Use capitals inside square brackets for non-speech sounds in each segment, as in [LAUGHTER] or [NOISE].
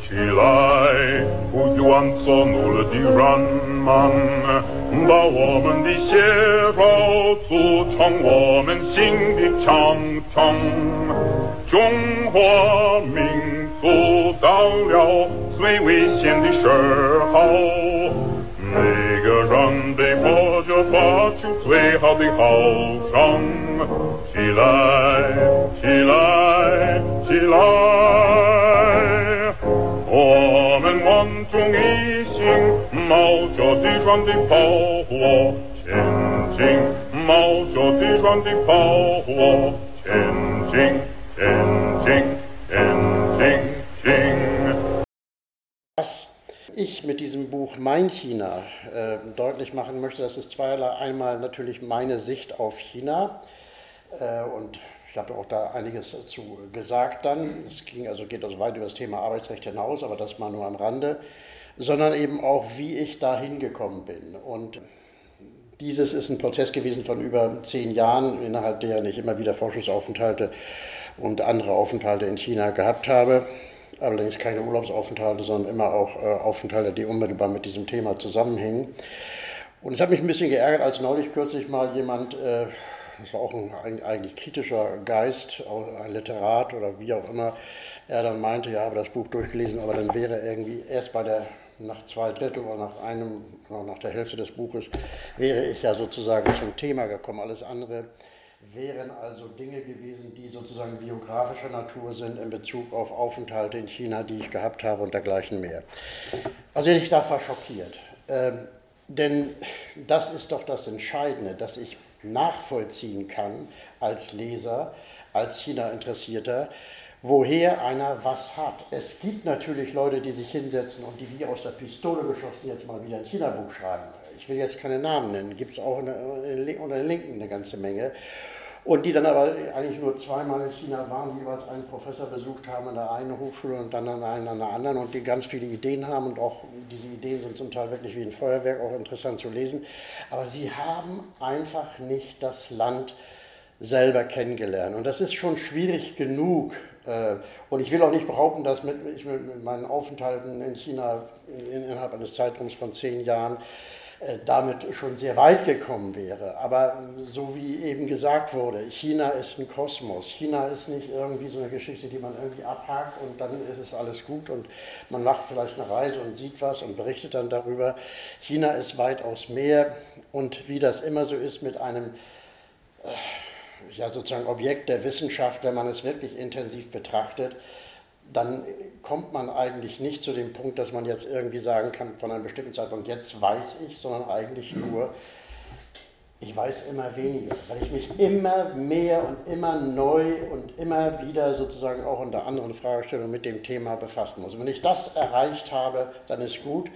起来，不愿做奴的人们，把我们的血肉组成我们新的长城。中华民族到了最危险的时候，被迫着发出最好的号声。起来，起来，起来！我们万众一心，冒着敌船的炮火前进，冒着敌船的炮火前进，前进，前进，进。Ich mit diesem Buch Mein China äh, deutlich machen möchte, das ist zweierlei. Einmal natürlich meine Sicht auf China äh, und ich habe auch da einiges dazu gesagt dann. Es ging also, geht also weit über das Thema Arbeitsrecht hinaus, aber das mal nur am Rande, sondern eben auch, wie ich da hingekommen bin. Und dieses ist ein Prozess gewesen von über zehn Jahren, innerhalb der ich immer wieder Forschungsaufenthalte und andere Aufenthalte in China gehabt habe. Allerdings keine Urlaubsaufenthalte, sondern immer auch äh, Aufenthalte, die unmittelbar mit diesem Thema zusammenhängen. Und es hat mich ein bisschen geärgert, als neulich kürzlich mal jemand äh, das war auch ein eigentlich kritischer Geist, ein Literat oder wie auch immer, er dann meinte, ja, habe das Buch durchgelesen, aber dann wäre irgendwie erst bei der, nach zwei Drittel oder nach einem, oder nach der Hälfte des Buches, wäre ich ja sozusagen zum Thema gekommen. Alles andere wären also Dinge gewesen, die sozusagen biografischer Natur sind in Bezug auf Aufenthalte in China, die ich gehabt habe und dergleichen mehr. Also ich war schockiert. Ähm, denn das ist doch das Entscheidende, dass ich nachvollziehen kann als Leser, als China-Interessierter, woher einer was hat. Es gibt natürlich Leute, die sich hinsetzen und die wie aus der Pistole geschossen jetzt mal wieder ein China-Buch schreiben. Ich will jetzt keine Namen nennen, gibt es auch unter den Linken eine ganze Menge. Und die dann aber eigentlich nur zweimal in China waren, jeweils einen Professor besucht haben an der einen Hochschule und dann an einer an der anderen und die ganz viele Ideen haben und auch diese Ideen sind zum Teil wirklich wie ein Feuerwerk, auch interessant zu lesen. Aber sie haben einfach nicht das Land selber kennengelernt. Und das ist schon schwierig genug. Äh, und ich will auch nicht behaupten, dass ich mit meinen Aufenthalten in China innerhalb eines Zeitraums von zehn Jahren damit schon sehr weit gekommen wäre. Aber so wie eben gesagt wurde, China ist ein Kosmos. China ist nicht irgendwie so eine Geschichte, die man irgendwie abhakt und dann ist es alles gut und man macht vielleicht eine Reise und sieht was und berichtet dann darüber. China ist weitaus mehr und wie das immer so ist mit einem äh, ja, sozusagen Objekt der Wissenschaft, wenn man es wirklich intensiv betrachtet, dann kommt man eigentlich nicht zu dem Punkt, dass man jetzt irgendwie sagen kann, von einem bestimmten Zeitpunkt, jetzt weiß ich, sondern eigentlich nur, ich weiß immer weniger, weil ich mich immer mehr und immer neu und immer wieder sozusagen auch unter anderen Fragestellungen mit dem Thema befassen muss. Und wenn ich das erreicht habe, dann ist gut.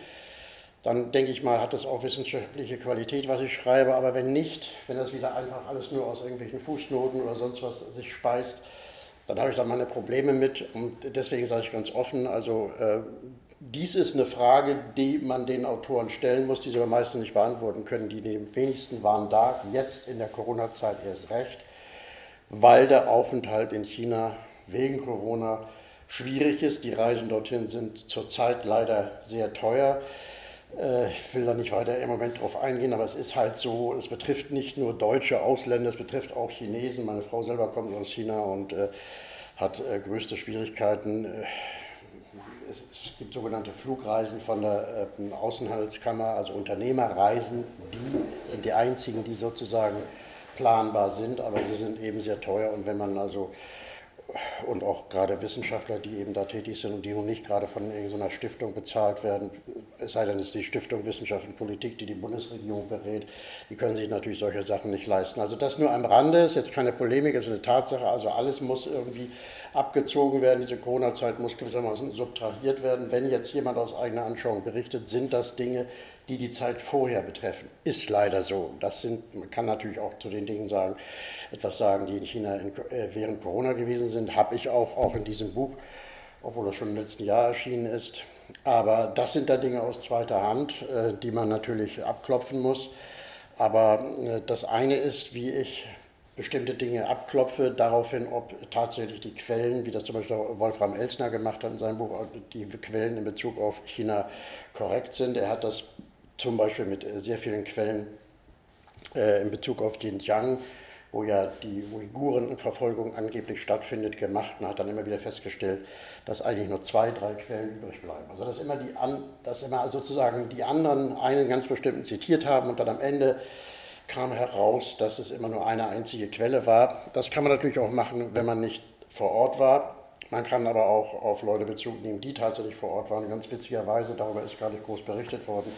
Dann denke ich mal, hat das auch wissenschaftliche Qualität, was ich schreibe. Aber wenn nicht, wenn das wieder einfach alles nur aus irgendwelchen Fußnoten oder sonst was sich speist, dann habe ich da meine Probleme mit und deswegen sage ich ganz offen, also äh, dies ist eine Frage, die man den Autoren stellen muss, die sie aber meistens nicht beantworten können. Die wenigsten waren da, jetzt in der Corona-Zeit erst recht, weil der Aufenthalt in China wegen Corona schwierig ist. Die Reisen dorthin sind zurzeit leider sehr teuer. Äh, ich will da nicht weiter im Moment drauf eingehen, aber es ist halt so, es betrifft nicht nur deutsche Ausländer, es betrifft auch Chinesen. Meine Frau selber kommt aus China und äh, hat äh, größte Schwierigkeiten. Es, gibt sogenannte Flugreisen von der äh, Außenhandelskammer, also Unternehmerreisen, die sind die einzigen, die sozusagen planbar sind, aber sie sind eben sehr teuer und wenn man also und auch gerade Wissenschaftler, die eben da tätig sind und die nun nicht gerade von irgendeiner Stiftung bezahlt werden, es sei denn, es ist die Stiftung Wissenschaft und Politik, die die Bundesregierung berät, die können sich natürlich solche Sachen nicht leisten. Also das nur am Rande, ist jetzt keine Polemik, ist eine Tatsache, also alles muss irgendwie abgezogen werden, diese Corona-Zeit muss gewissermaßen subtrahiert werden. Wenn jetzt jemand aus eigener Anschauung berichtet, sind das Dinge, die die Zeit vorher betreffen. Ist leider so. Das sind, man kann natürlich auch zu den Dingen sagen, etwas sagen, die in China in, äh, während Corona gewesen sind. Habe ich auch, auch in diesem Buch, obwohl das schon im letzten Jahr erschienen ist. Aber das sind da Dinge aus zweiter Hand, äh, die man natürlich abklopfen muss. Aber äh, das eine ist, wie ich bestimmte Dinge abklopfe, daraufhin, ob tatsächlich die Quellen, wie das zum Beispiel Wolfram Elsner gemacht hat in seinem Buch, die Quellen in Bezug auf China korrekt sind. Er hat das zum Beispiel mit sehr vielen Quellen äh, in Bezug auf Xinjiang, wo ja die Uigurenverfolgung angeblich stattfindet, gemacht und hat dann immer wieder festgestellt, dass eigentlich nur zwei, drei Quellen übrig bleiben. Also dass immer, die an, dass immer sozusagen die anderen einen ganz bestimmten zitiert haben und dann am Ende kam heraus, dass es immer nur eine einzige Quelle war. Das kann man natürlich auch machen, wenn man nicht vor Ort war. Man kann aber auch auf Leute Bezug nehmen, die tatsächlich vor Ort waren. Ganz witzigerweise, darüber ist gar nicht groß berichtet worden,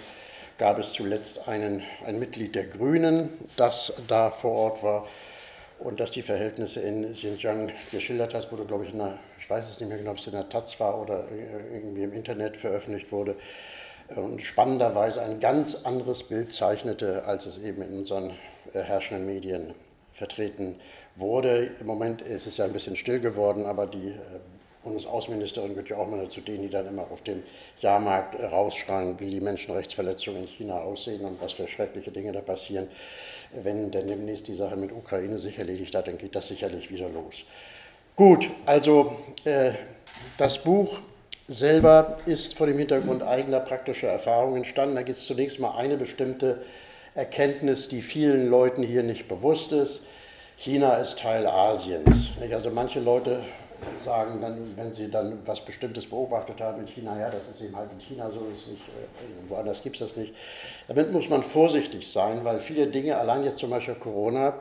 gab es zuletzt einen, ein Mitglied der Grünen, das da vor Ort war und das die Verhältnisse in Xinjiang geschildert hat. wurde, glaube ich, in der, ich weiß es nicht mehr genau, ob es in der Taz war oder irgendwie im Internet veröffentlicht wurde und spannenderweise ein ganz anderes Bild zeichnete, als es eben in unseren äh, herrschenden Medien vertreten wurde. Im Moment ist es ja ein bisschen still geworden, aber die äh, Bundesaußenministerin gehört ja auch mal zu denen, die dann immer auf dem Jahrmarkt äh, rausschreien, wie die Menschenrechtsverletzungen in China aussehen und was für schreckliche Dinge da passieren. Wenn denn demnächst die Sache mit Ukraine sich erledigt hat, dann geht das sicherlich wieder los. Gut, also äh, das Buch selber ist vor dem Hintergrund eigener praktischer Erfahrungen entstanden. Da gibt es zunächst mal eine bestimmte Erkenntnis, die vielen Leuten hier nicht bewusst ist. China ist Teil Asiens. Also manche Leute sagen dann, wenn sie dann was Bestimmtes beobachtet haben in China, ja, das ist eben halt in China so, ist nicht, äh, woanders gibt es das nicht. Damit muss man vorsichtig sein, weil viele Dinge, allein jetzt zum Beispiel Corona,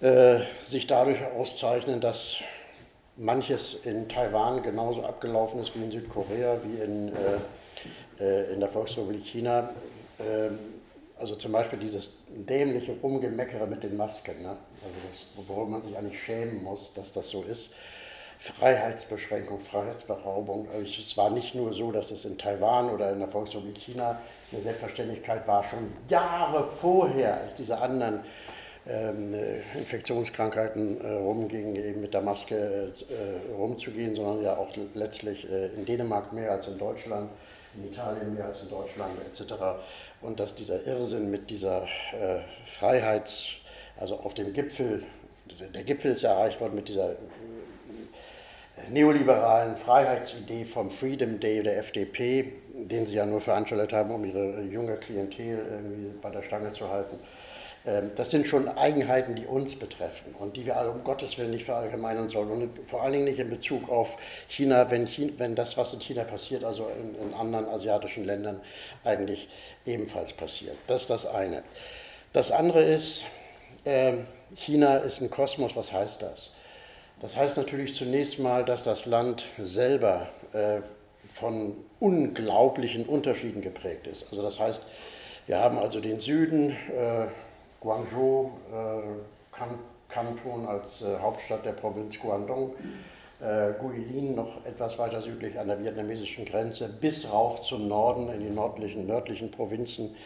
äh, sich dadurch auszeichnen, dass manches in Taiwan genauso abgelaufen ist wie in Südkorea, wie in, äh, äh, in der Volksrepublik China. Ähm, also zum Beispiel dieses dämliche Rumgemeckere mit den Masken, ne? Also das, worum man sich eigentlich schämen muss, dass das so ist. Freiheitsbeschränkung, Freiheitsberaubung. Also es war nicht nur so, dass es in Taiwan oder in der Volksrepublik China eine Selbstverständlichkeit war, schon Jahre vorher, als diese anderen ähm, Infektionskrankheiten äh, rumgingen, eben mit der Maske äh, rumzugehen, sondern ja auch letztlich äh, in Dänemark mehr als in Deutschland, in Italien mehr als in Deutschland etc. Und dass dieser Irrsinn mit dieser Freiheits-, also auf dem Gipfel, der Gipfel ist ja erreicht worden mit dieser neoliberalen Freiheitsidee vom Freedom Day der FDP, den sie ja nur veranstaltet haben, um ihre junge Klientel irgendwie bei der Stange zu halten. Ähm, das sind schon Eigenheiten, die uns betreffen und die wir also um Gottes Willen nicht verallgemeinern sollen. Und vor allen Dingen nicht in Bezug auf China, wenn, China, wenn das, was in China passiert, also in, in, anderen asiatischen Ländern eigentlich ebenfalls passiert. Das ist das eine. Das andere ist, äh, China ist ein Kosmos. Was heißt das? Das heißt natürlich zunächst mal, dass das Land selber äh, von unglaublichen Unterschieden geprägt ist. Also das heißt, wir haben also den Süden, äh, Guangzhou, äh, Kanton als Hauptstadt der Provinz Guangdong, Guilin noch etwas weiter südlich an der vietnamesischen Grenze, bis rauf zum Norden in die nördlichen, Provinzen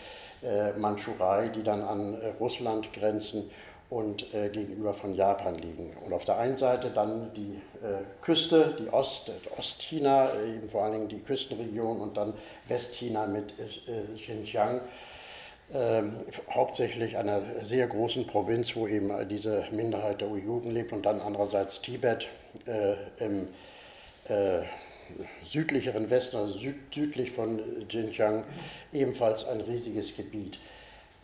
Mandschurei, die dann an äh, Russland grenzen und äh, gegenüber von Japan liegen. Und auf der einen Seite dann die äh, Küste, die Ost, Ostchina, äh, eben vor allen Dingen die Küstenregion und dann Westchina mit Xinjiang ähm, hauptsächlich einer sehr großen Provinz, wo eben diese Minderheit der Uiguren lebt und dann andererseits Tibet äh, im äh, südlicheren Westen, also süd, südlich von Xinjiang, ebenfalls ein riesiges Gebiet.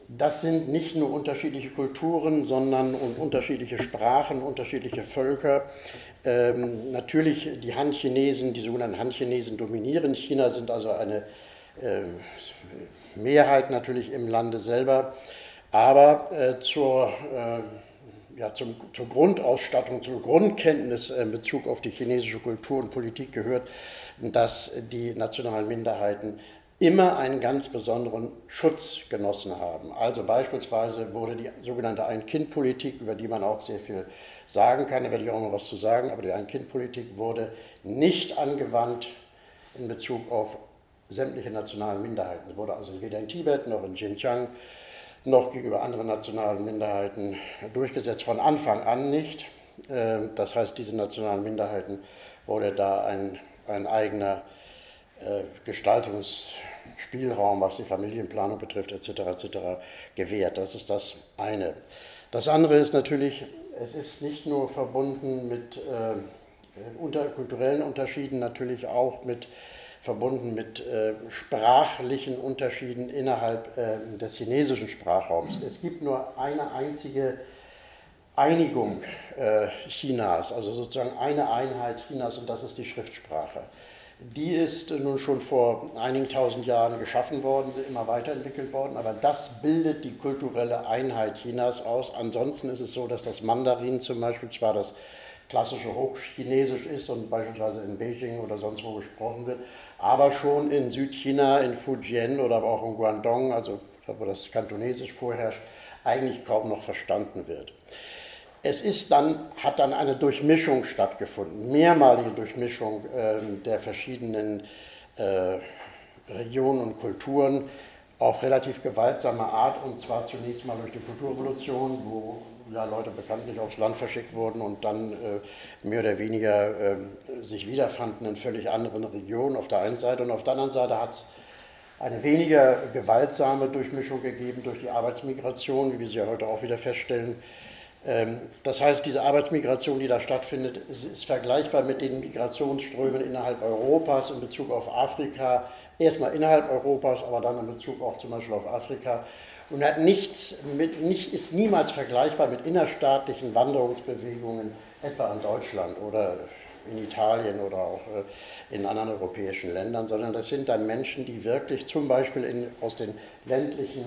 Das sind nicht nur unterschiedliche Kulturen, sondern und unterschiedliche Sprachen, unterschiedliche Völker. Ähm, natürlich die Han-Chinesen, die sogenannten Han-Chinesen dominieren China, sind also eine äh, Mehrheit natürlich im Lande selber, aber äh, zur, äh, ja, zum, zur Grundausstattung, zur Grundkenntnis in Bezug auf die chinesische Kultur und Politik gehört, dass die nationalen Minderheiten immer einen ganz besonderen Schutz genossen haben. Also beispielsweise wurde die sogenannte Ein-Kind-Politik, über die man auch sehr viel sagen kann, da werde ich auch noch was zu sagen, aber die Ein-Kind-Politik wurde nicht angewandt in Bezug auf sämtliche nationalen Minderheiten. Es wurde also weder in Tibet noch in Xinjiang noch gegenüber anderen nationalen Minderheiten durchgesetzt, von Anfang an nicht. Ähm, das heißt, diese nationalen Minderheiten wurde da ein, ein eigener äh, Gestaltungs, Spielraum, was die Familienplanung betrifft, etc., etc., gewährt. Das ist das eine. Das andere ist natürlich, es ist nicht nur verbunden mit äh, unter, kulturellen Unterschieden, natürlich auch mit verbunden mit äh, sprachlichen Unterschieden innerhalb äh, des chinesischen Sprachraums. Es gibt nur eine einzige Einigung äh, Chinas, also sozusagen eine Einheit Chinas und das ist die Schriftsprache. Die ist nun schon vor einigen tausend Jahren geschaffen worden, sie immer weiterentwickelt worden, aber das bildet die kulturelle Einheit Chinas aus. Ansonsten ist es so, dass das Mandarin zum Beispiel zwar das klassische Hochchinesisch ist und beispielsweise in Beijing oder sonst wo gesprochen wird, aber schon in Südchina, in Fujian oder auch in Guangdong, also wo das Kantonesisch vorherrscht, eigentlich kaum noch verstanden wird. Es ist dann, hat dann eine Durchmischung stattgefunden, mehrmalige Durchmischung äh, der verschiedenen äh, Regionen und Kulturen auf relativ gewaltsame Art und zwar zunächst mal durch die Kulturrevolution, wo ja, Leute bekanntlich aufs Land verschickt wurden und dann äh, mehr oder weniger äh, sich wiederfanden in völlig anderen Regionen auf der einen Seite und auf der anderen Seite hat es eine weniger gewaltsame Durchmischung gegeben durch die Arbeitsmigration, wie wir sie ja heute auch wieder feststellen. Ähm, das heißt, diese Arbeitsmigration, die da stattfindet, ist vergleichbar mit den Migrationsströmen innerhalb Europas in Bezug auf Afrika. Erstmal innerhalb Europas, aber dann in Bezug auch zum Beispiel auf Afrika und hat nichts mit, nicht, ist niemals vergleichbar mit innerstaatlichen Wanderungsbewegungen, etwa in Deutschland oder in Italien oder auch äh, in anderen europäischen Ländern, sondern das sind dann Menschen, die wirklich zum Beispiel in, aus den ländlichen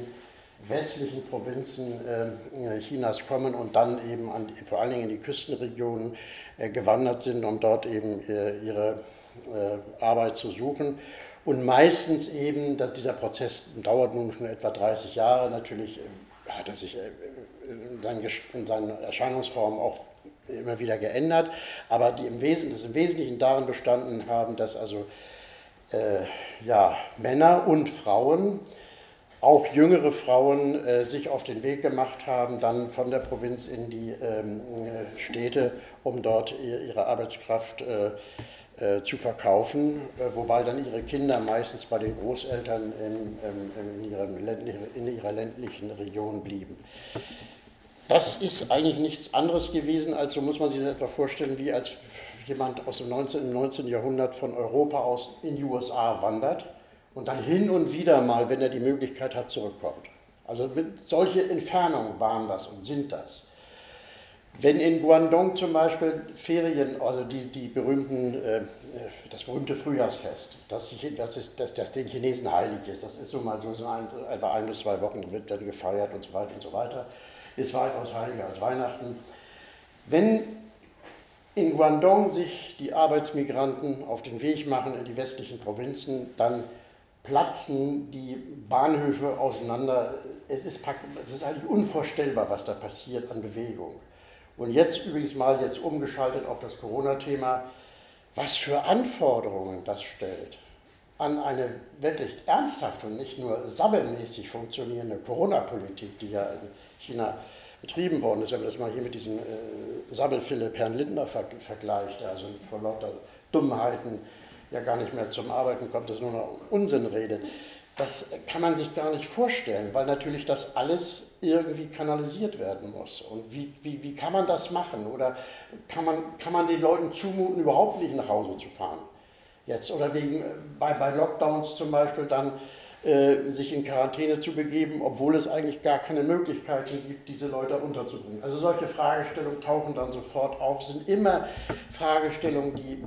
westlichen Provinzen äh, Chinas kommen und dann eben an, vor allen Dingen in die Küstenregionen äh, gewandert sind, um dort eben ihre Arbeit zu suchen. Und meistens eben, dass dieser Prozess dauert nun schon etwa 30 Jahre, natürlich hat er sich in seinen Erscheinungsformen auch immer wieder geändert, aber die im Wesentlichen, das im Wesentlichen darin bestanden haben, dass also äh, ja, Männer und Frauen, auch jüngere Frauen, äh, sich auf den Weg gemacht haben, dann von der Provinz in die ähm, Städte, um dort ihre Arbeitskraft äh, äh, zu verkaufen, äh, wobei dann ihre Kinder meistens bei den Großeltern in, in, ihrem, in ihrer ländlichen Region blieben. Das ist eigentlich nichts anderes gewesen, als so muss man sich das etwa vorstellen, wie als jemand aus dem 19. 19. Jahrhundert von Europa aus in die USA wandert und dann hin und wieder mal, wenn er die Möglichkeit hat, zurückkommt. Also solche Entfernungen waren das und sind das. Wenn in Guangdong zum Beispiel Ferien, also die, die berühmten, äh, das berühmte Frühjahrsfest, das, das, ist, das, das den Chinesen heilig ist, das ist so mal so, so ein, etwa ein bis zwei Wochen wird dann gefeiert und so weiter und so weiter ist weitaus heiliger als Weihnachten. Wenn in Guangdong sich die Arbeitsmigranten auf den Weg machen in die westlichen Provinzen, dann platzen die Bahnhöfe auseinander. Es ist, es ist eigentlich unvorstellbar, was da passiert an Bewegung. Und jetzt übrigens mal jetzt umgeschaltet auf das Corona-Thema, was für Anforderungen das stellt an eine wirklich ernsthafte und nicht nur sabbelmäßig funktionierende Corona-Politik, die ja in China betrieben worden ist, wenn man das mal hier mit diesem äh, Sabbel-Philipp Herrn Lindner ver vergleicht, der also vor lauter Dummheiten ja gar nicht mehr zum Arbeiten kommt, das nur noch Unsinn redet. Das kann man sich gar nicht vorstellen, weil natürlich das alles irgendwie kanalisiert werden muss. Und wie, wie, wie kann man das machen? Oder kann man, kann man den Leuten zumuten, überhaupt nicht nach Hause zu fahren? Jetzt oder wegen, äh, bei, bei Lockdowns zum Beispiel dann äh, sich in Quarantäne zu begeben, obwohl es eigentlich gar keine Möglichkeiten gibt, diese Leute unterzubringen. Also solche Fragestellungen tauchen dann sofort auf, sind immer Fragestellungen, die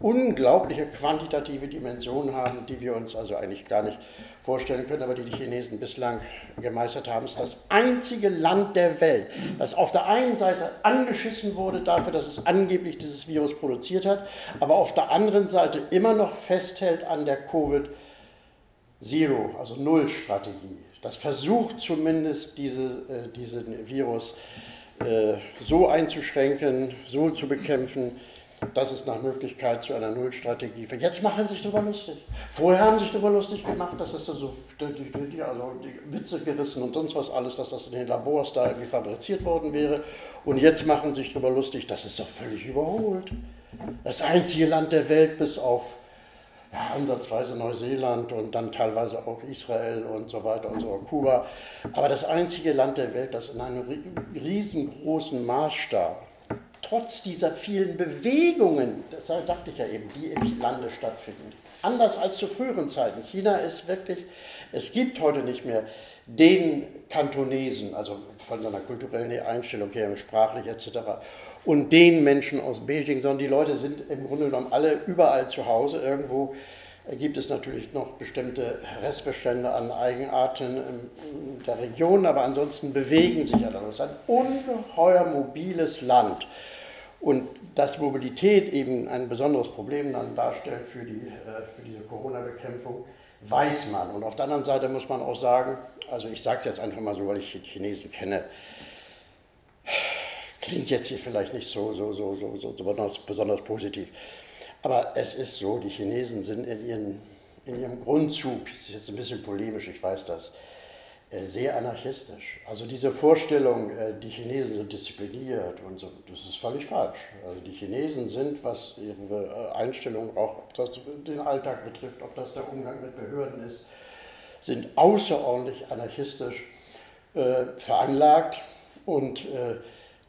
unglaubliche quantitative Dimensionen haben, die wir uns also eigentlich gar nicht vorstellen können, aber die die Chinesen bislang gemeistert haben. Ist das einzige Land der Welt, das auf der einen Seite angeschissen wurde dafür, dass es angeblich dieses Virus produziert hat, aber auf der anderen Seite immer noch festhält an der Covid-19. Zero, also Null-Strategie. Das versucht zumindest diese, äh, diesen Virus äh, so einzuschränken, so zu bekämpfen, dass es nach Möglichkeit zu einer Nullstrategie. Jetzt machen sie sich darüber lustig. Vorher haben sie sich darüber lustig gemacht, dass das so die, die, also die Witze gerissen und sonst was alles, dass das in den Labors da irgendwie fabriziert worden wäre. Und jetzt machen sie sich darüber lustig, das ist doch völlig überholt. Das einzige Land der Welt bis auf ja, ansatzweise Neuseeland und dann teilweise auch Israel und so weiter und so, Kuba. Aber das einzige Land der Welt, das in einem riesengroßen Maßstab, trotz dieser vielen Bewegungen, das sagte ich ja eben, die im Lande stattfinden, anders als zu früheren Zeiten. China ist wirklich, es gibt heute nicht mehr den Kantonesen, also von seiner kulturellen Einstellung her, sprachlich etc., und den Menschen aus Beijing, sondern die Leute sind im Grunde genommen alle überall zu Hause. Irgendwo gibt es natürlich noch bestimmte Restbestände an Eigenarten der Region, aber ansonsten bewegen sich. Es ist ein ungeheuer mobiles Land. Und dass Mobilität eben ein besonderes Problem dann darstellt für, die, äh, für diese Corona-Bekämpfung, weiß man. Und auf der anderen Seite muss man auch sagen, also ich sage es jetzt einfach mal so, weil ich Chinesen kenne, klingt jetzt hier vielleicht nicht so, so, so, so, so besonders, besonders positiv. Aber es ist so, die Chinesen sind in, ihren, in ihrem Grundzug, das ist jetzt ein bisschen polemisch, ich weiß das, äh, sehr anarchistisch. Also diese Vorstellung, äh, die Chinesen sind diszipliniert und so, das ist völlig falsch. Also die Chinesen sind, was ihre äh, Einstellung auch, ob das den Alltag betrifft, ob das der Umgang mit Behörden ist, sind außerordentlich anarchistisch äh, veranlagt und äh,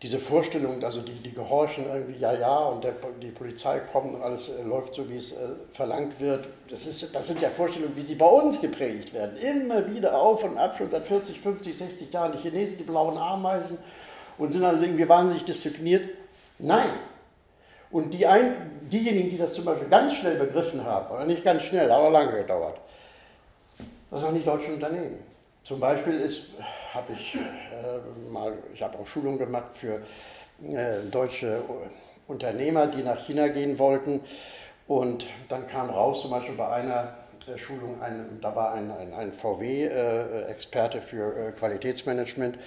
diese Vorstellung, also die, die gehorchen irgendwie, ja, ja, und der, die Polizei kommt und alles äh, läuft so, wie es äh, verlangt wird, das, ist, das sind ja Vorstellungen, wie sie bei uns geprägt werden. Immer wieder auf und ab, schon seit 40, 50, 60 Jahren. Die Chinesen, die blauen Ameisen und sind also irgendwie wahnsinnig diszipliniert. Nein. Und die ein, diejenigen, die das zum Beispiel ganz schnell begriffen haben, oder nicht ganz schnell, aber lange gedauert, das waren die deutschen Unternehmen. Zum Beispiel habe ich äh, mal, ich habe auch Schulungen gemacht für äh, deutsche Unternehmer, die nach China gehen wollten. Und dann kam raus, zum Beispiel bei einer Schulung, ein, da war ein, ein, ein VW-Experte äh, für äh, Qualitätsmanagement,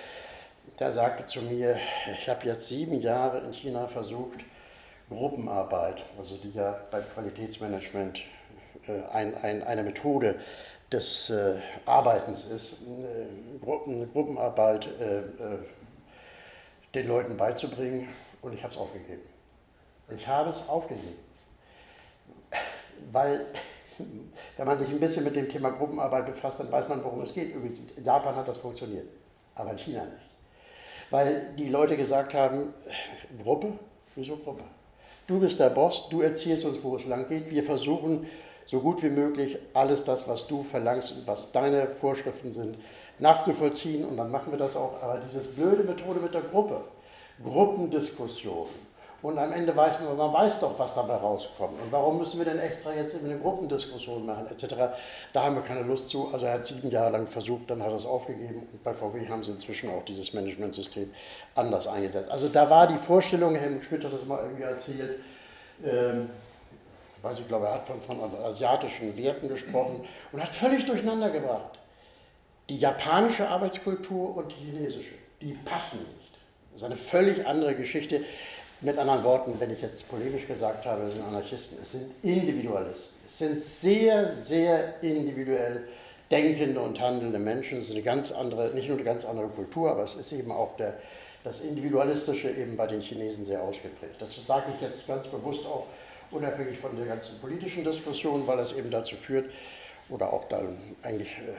der sagte zu mir, ich habe jetzt sieben Jahre in China versucht, Gruppenarbeit, also die ja beim Qualitätsmanagement äh, ein, ein, eine Methode des äh, Arbeitens ist, äh, Gruppen, Gruppenarbeit äh, äh, den Leuten beizubringen und ich habe es aufgegeben. Ich habe es aufgegeben, weil [LAUGHS] wenn man sich ein bisschen mit dem Thema Gruppenarbeit befasst, dann weiß man, worum es geht. Übrigens, in Japan hat das funktioniert, aber in China nicht. Weil die Leute gesagt haben, Gruppe? Wieso Gruppe? Du bist der Boss, du erzählst uns, wo es lang geht. Wir versuchen so gut wie möglich alles das, was du verlangst und was deine Vorschriften sind, nachzuvollziehen. Und dann machen wir das auch. Aber diese blöde Methode mit der Gruppe, Gruppendiskussion. Und am Ende weiß man, man weiß doch, was dabei rauskommt. Und warum müssen wir denn extra jetzt eine Gruppendiskussion machen, etc. Da haben wir keine Lust zu. Also er hat sieben Jahre lang versucht, dann hat er es aufgegeben. Und bei VW haben sie inzwischen auch dieses Managementsystem anders eingesetzt. Also da war die Vorstellung, Helmut Schmidt hat das mal irgendwie erzählt, ähm, weiß ich glaube, er hat von, von asiatischen Werten gesprochen und hat völlig durcheinander gebracht. Die japanische Arbeitskultur und die chinesische, die passen nicht. Das ist eine völlig andere Geschichte. Mit anderen Worten, wenn ich jetzt polemisch gesagt habe, es sind Anarchisten, es sind Individualisten. Es sind sehr, sehr individuell denkende und handelnde Menschen. Es ist eine ganz andere, nicht nur eine ganz andere Kultur, aber es ist eben auch der, das Individualistische eben bei den Chinesen sehr ausgeprägt. Das sage ich jetzt ganz bewusst auch unabhängig von der ganzen politischen Diskussion, weil es eben dazu führt oder auch dann eigentlich äh,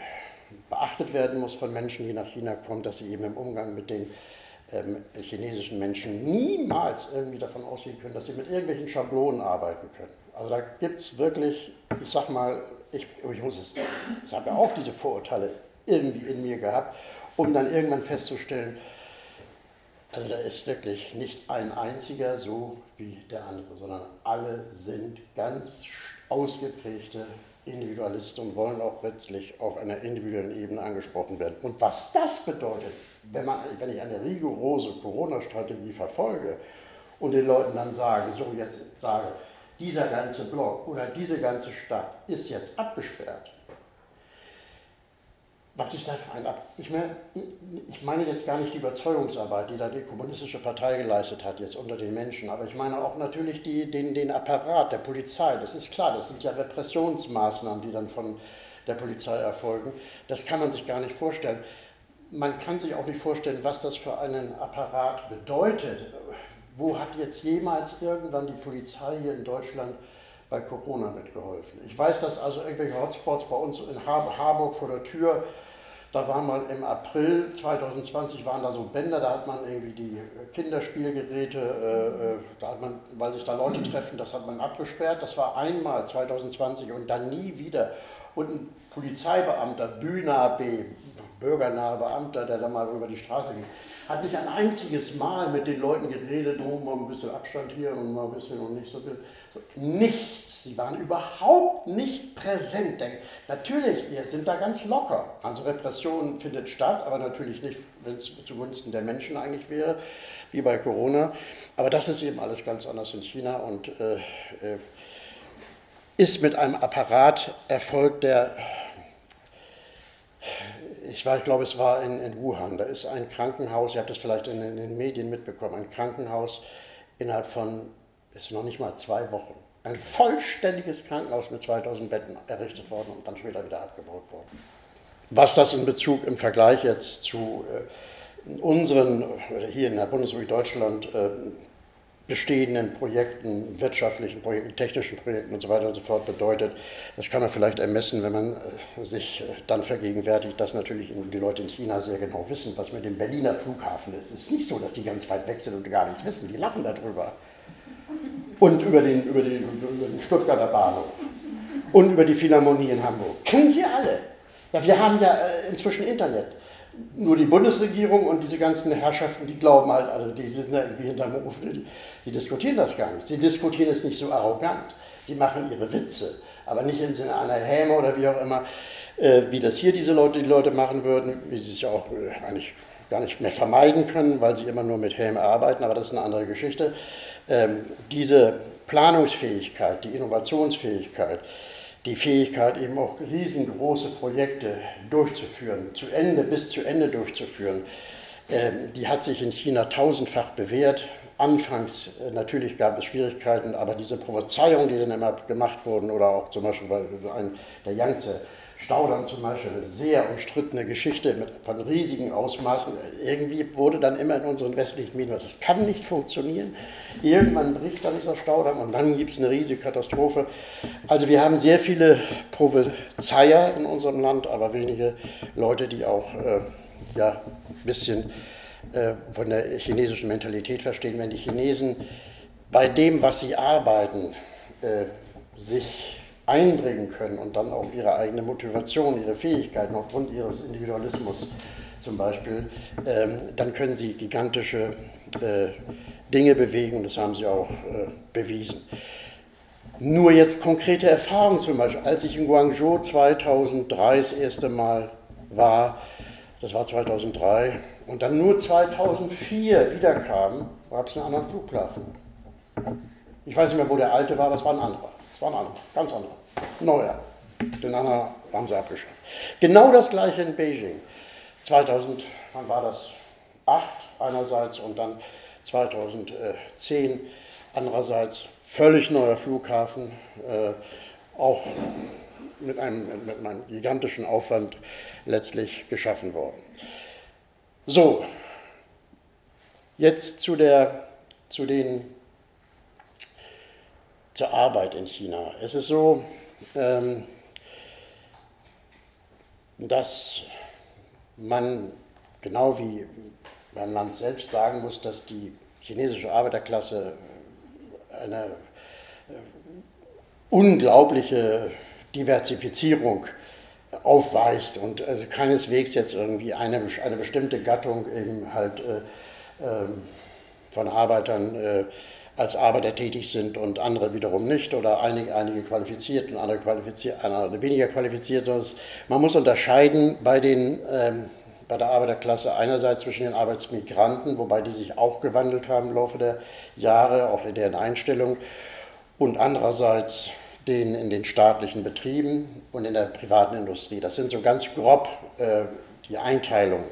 beachtet werden muss von Menschen, die nach China kommen, dass sie eben im Umgang mit den ähm, chinesischen Menschen niemals irgendwie davon ausgehen können, dass sie mit irgendwelchen Schablonen arbeiten können. Also da gibt es wirklich, ich sag mal, ich, ich ich habe ja auch diese Vorurteile irgendwie in mir gehabt, um dann irgendwann festzustellen, also da ist wirklich nicht ein einziger so wie der andere, sondern alle sind ganz ausgeprägte Individualisten und wollen auch letztlich auf einer individuellen Ebene angesprochen werden. Und was das bedeutet, wenn, man, wenn ich eine rigorose Corona-Strategie verfolge und den Leuten dann sage, so jetzt sage, dieser ganze Block oder diese ganze Stadt ist jetzt abgesperrt, was ich da für ein ab. Ich meine, ich meine jetzt gar nicht die Überzeugungsarbeit, die da die Kommunistische Partei geleistet hat, jetzt unter den Menschen, aber ich meine auch natürlich die, den, den Apparat der Polizei. Das ist klar, das sind ja Repressionsmaßnahmen, die dann von der Polizei erfolgen. Das kann man sich gar nicht vorstellen. Man kann sich auch nicht vorstellen, was das für einen Apparat bedeutet. Wo hat jetzt jemals irgendwann die Polizei hier in Deutschland bei Corona mitgeholfen. Ich weiß, dass also irgendwelche Hotspots bei uns in Harburg vor der Tür da war mal im April 2020 waren da so Bänder, da hat man irgendwie die Kinderspielgeräte, äh, äh, da hat man, weil sich da Leute treffen, das hat man abgesperrt. Das war einmal 2020 und dann nie wieder. Und ein Polizeibeamter, Bühner B, bürgernaher Beamter, der da mal über die Straße ging, hat nicht ein einziges Mal mit den Leuten geredet, oh, mal ein bisschen Abstand hier und mal ein bisschen und nicht so viel. So, nichts, sie waren überhaupt nicht präsent. Denn natürlich, wir sind da ganz locker. Also Repression findet statt, aber natürlich nicht, wenn es zugunsten der Menschen eigentlich wäre, wie bei Corona. Aber das ist eben alles ganz anders in China und äh, äh, ist mit einem Apparat erfolgt, der ich, war, ich glaube, es war in, in, Wuhan. Da ist ein Krankenhaus, ihr habt das vielleicht in, in, den Medien mitbekommen, ein Krankenhaus innerhalb von, ist noch nicht mal zwei Wochen, ein vollständiges Krankenhaus mit 2000 Betten errichtet worden und dann später wieder abgebaut worden. Was das in Bezug im Vergleich jetzt zu äh, unseren, hier in der Bundesrepublik Deutschland, äh, bestehenden Projekten, wirtschaftlichen Projekten, technischen Projekten und so weiter und so fort bedeutet. Das kann man vielleicht ermessen, wenn man äh, sich äh, dann vergegenwärtigt, dass natürlich die Leute in China sehr genau wissen, was mit dem Berliner Flughafen ist. Es ist nicht so, dass die ganz weit weg sind und gar nichts wissen. Die lachen darüber. Und über den, über den, über den Stuttgarter Bahnhof. Und über die Philharmonie in Hamburg. Kennen sie alle. Ja, wir haben ja äh, inzwischen Internet nur die Bundesregierung und diese ganzen Herrschaften, die glauben halt, also die sind da irgendwie hinterm Ofen, die, diskutieren das gar nicht. Sie diskutieren es nicht so arrogant. Sie machen ihre Witze, aber nicht im Sinne einer Häme oder wie auch immer, äh, wie das hier diese Leute, die Leute machen würden, wie sie es auch äh, eigentlich gar nicht mehr vermeiden können, weil sie immer nur mit Häme arbeiten, aber das ist eine andere Geschichte. Ähm, diese Planungsfähigkeit, die Innovationsfähigkeit, die Fähigkeit, eben auch riesengroße Projekte durchzuführen, zu Ende, bis zu Ende durchzuführen, ähm, die hat sich in China tausendfach bewährt. Anfangs äh, natürlich gab es Schwierigkeiten, aber diese Prophezeiungen, die dann immer gemacht wurden, oder auch zum Beispiel bei der Yangtze, Staudamm zum Beispiel, eine sehr umstrittene Geschichte mit, von riesigen Ausmaßen. Irgendwie wurde dann immer in unseren westlichen Medien, das kann nicht funktionieren. Irgendwann bricht dann dieser Staudamm und dann gibt es eine riesige Katastrophe. Also wir haben sehr viele Prophezeier in unserem Land, aber wenige Leute, die auch äh, ja, ein bisschen äh, von der chinesischen Mentalität verstehen. Wenn die Chinesen bei dem, was sie arbeiten, äh, sich einbringen können und dann auch ihre eigene Motivation, ihre Fähigkeiten aufgrund ihres Individualismus zum Beispiel, ähm, dann können sie gigantische äh, Dinge bewegen. Das haben sie auch äh, bewiesen. Nur jetzt konkrete Erfahrungen zum Beispiel, als ich in Guangzhou 2003 das erste Mal war, das war 2003, und dann nur 2004 wiederkam, gab es einen anderen Flughafen. Ich weiß nicht mehr, wo der alte war, aber es war ein anderer. War ein anderer, ganz anderer. Neuer. Den anderen haben sie abgeschafft. Genau das gleiche in Beijing. 2000, wann war das? 8 einerseits und dann 2010 andererseits. Völlig neuer Flughafen, äh, auch mit einem, mit einem gigantischen Aufwand letztlich geschaffen worden. So, jetzt zu, der, zu den zur Arbeit in China. Es ist so, ähm, dass man genau wie beim Land selbst sagen muss, dass die chinesische Arbeiterklasse eine äh, unglaubliche Diversifizierung aufweist und also keineswegs jetzt irgendwie eine, eine bestimmte Gattung eben halt äh, äh, von Arbeitern äh, als Arbeiter tätig sind und andere wiederum nicht oder einige, einige qualifiziert und andere, qualifiziert, andere weniger qualifiziert. Man muss unterscheiden bei, den, ähm, bei der Arbeiterklasse einerseits zwischen den Arbeitsmigranten, wobei die sich auch gewandelt haben im Laufe der Jahre, auch in deren Einstellung, und andererseits den in den staatlichen Betrieben und in der privaten Industrie. Das sind so ganz grob äh, die Einteilungen.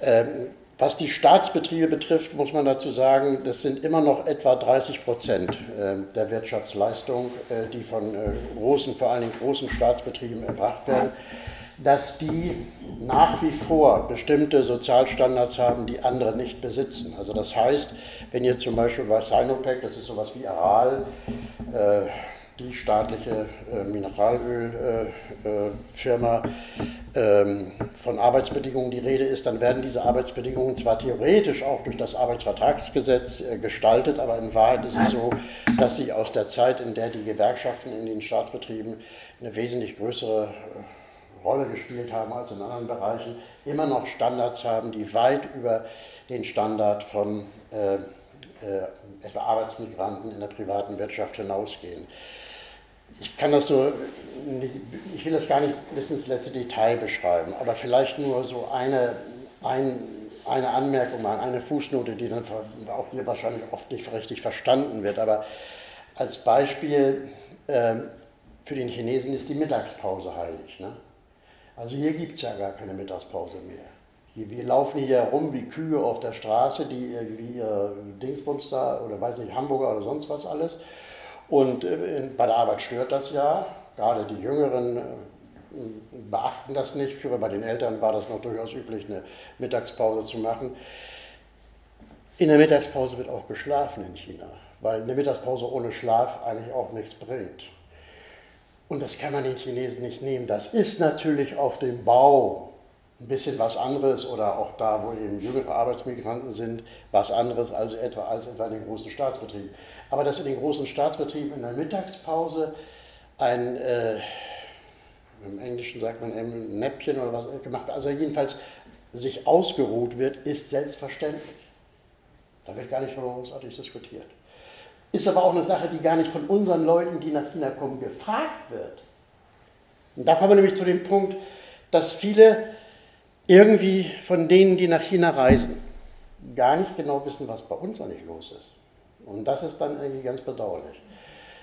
Ähm, was die Staatsbetriebe betrifft, muss man dazu sagen, das sind immer noch etwa 30 Prozent äh, der Wirtschaftsleistung, äh, die von äh, großen, vor allen Dingen großen Staatsbetrieben erbracht werden, dass die nach wie vor bestimmte Sozialstandards haben, die andere nicht besitzen. Also das heißt, wenn ihr zum Beispiel bei Sinopec, das ist sowas wie Aral, die staatliche äh, Mineralölfirma äh, ähm, von Arbeitsbedingungen die Rede ist, dann werden diese Arbeitsbedingungen zwar theoretisch auch durch das Arbeitsvertragsgesetz äh, gestaltet, aber in Wahrheit ist es so, dass sie aus der Zeit, in der die Gewerkschaften in den Staatsbetrieben eine wesentlich größere Rolle gespielt haben als in anderen Bereichen, immer noch Standards haben, die weit über den Standard von äh, etwa Arbeitsmigranten in der privaten Wirtschaft hinausgehen. Ich kann das so, ich will das gar nicht bis ins letzte Detail beschreiben, aber vielleicht nur so eine, ein, eine Anmerkung an eine Fußnote, die dann auch hier wahrscheinlich oft nicht richtig verstanden wird. Aber als Beispiel, äh, für den Chinesen ist die Mittagspause heilig. Ne? Also hier gibt es ja gar keine Mittagspause mehr. Wir laufen hier herum wie Kühe auf der Straße, die irgendwie ihr Dingsbums da oder weiß nicht, Hamburger oder sonst was alles. Und äh, bei der Arbeit stört das ja. Gerade die Jüngeren äh, beachten das nicht. Früher bei den Eltern war das noch durchaus üblich, eine Mittagspause zu machen. In der Mittagspause wird auch geschlafen in China, weil eine Mittagspause ohne Schlaf eigentlich auch nichts bringt. Und das kann man den Chinesen nicht nehmen. Das ist natürlich auf dem Bau ein bisschen was anderes oder auch da, wo eben jüngere Arbeitsmigranten sind, was anderes als etwa, als etwa in den großen Staatsbetrieben. Aber dass in den großen Staatsbetrieben in der Mittagspause ein, äh, im Englischen sagt man ein Näppchen oder was gemacht wird, also jedenfalls sich ausgeruht wird, ist selbstverständlich. Da wird gar nicht großartig diskutiert. Ist aber auch eine Sache, die gar nicht von unseren Leuten, die nach China kommen, gefragt wird. Und da kommen wir nämlich zu dem Punkt, dass viele irgendwie von denen, die nach China reisen, gar nicht genau wissen, was bei uns eigentlich los ist. Und das ist dann irgendwie ganz bedauerlich.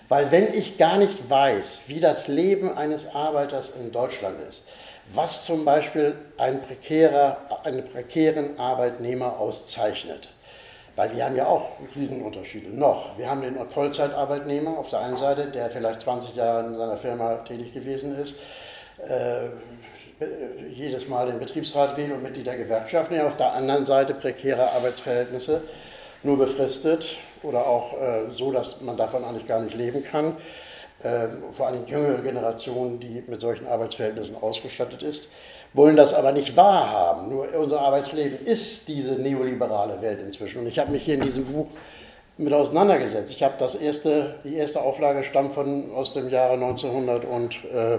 Weil wenn ich gar nicht weiß, wie das Leben eines Arbeiters in Deutschland ist, was zum Beispiel ein prekärer, einen prekären Arbeitnehmer auszeichnet, weil wir haben ja auch Riesenunterschiede noch. Wir haben den Vollzeitarbeitnehmer auf der einen Seite, der vielleicht 20 Jahre in seiner Firma tätig gewesen ist, äh, jedes Mal den Betriebsrat wählen und Mitglied der Gewerkschaften, ja auf der anderen Seite prekäre Arbeitsverhältnisse, nur befristet oder auch äh, so, dass man davon eigentlich gar nicht leben kann. Äh, vor allem jüngere Generationen, die mit solchen Arbeitsverhältnissen ausgestattet ist, wollen das aber nicht wahrhaben. Nur unser Arbeitsleben ist diese neoliberale Welt inzwischen. Und ich habe mich hier in diesem Buch mit auseinandergesetzt. Ich habe das erste, die erste Auflage stammt von aus dem Jahre 1900 und äh,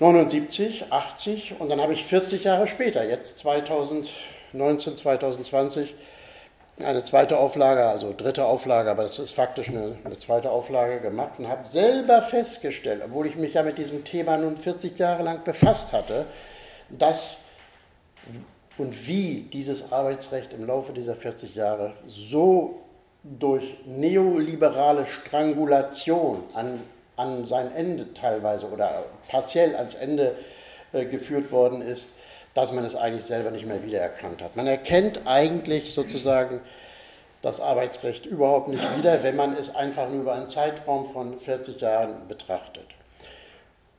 79, 80 und dann habe ich 40 Jahre später, jetzt 2019, 2020, eine zweite Auflage, also dritte Auflage, aber das ist faktisch eine, eine zweite Auflage gemacht und habe selber festgestellt, obwohl ich mich ja mit diesem Thema nun 40 Jahre lang befasst hatte, dass und wie dieses Arbeitsrecht im Laufe dieser 40 Jahre so durch neoliberale Strangulation an an sein Ende teilweise oder partiell ans Ende äh, geführt worden ist, dass man es eigentlich selber nicht mehr wiedererkannt hat. Man erkennt eigentlich sozusagen das Arbeitsrecht überhaupt nicht wieder, wenn man es einfach nur über einen Zeitraum von 40 Jahren betrachtet.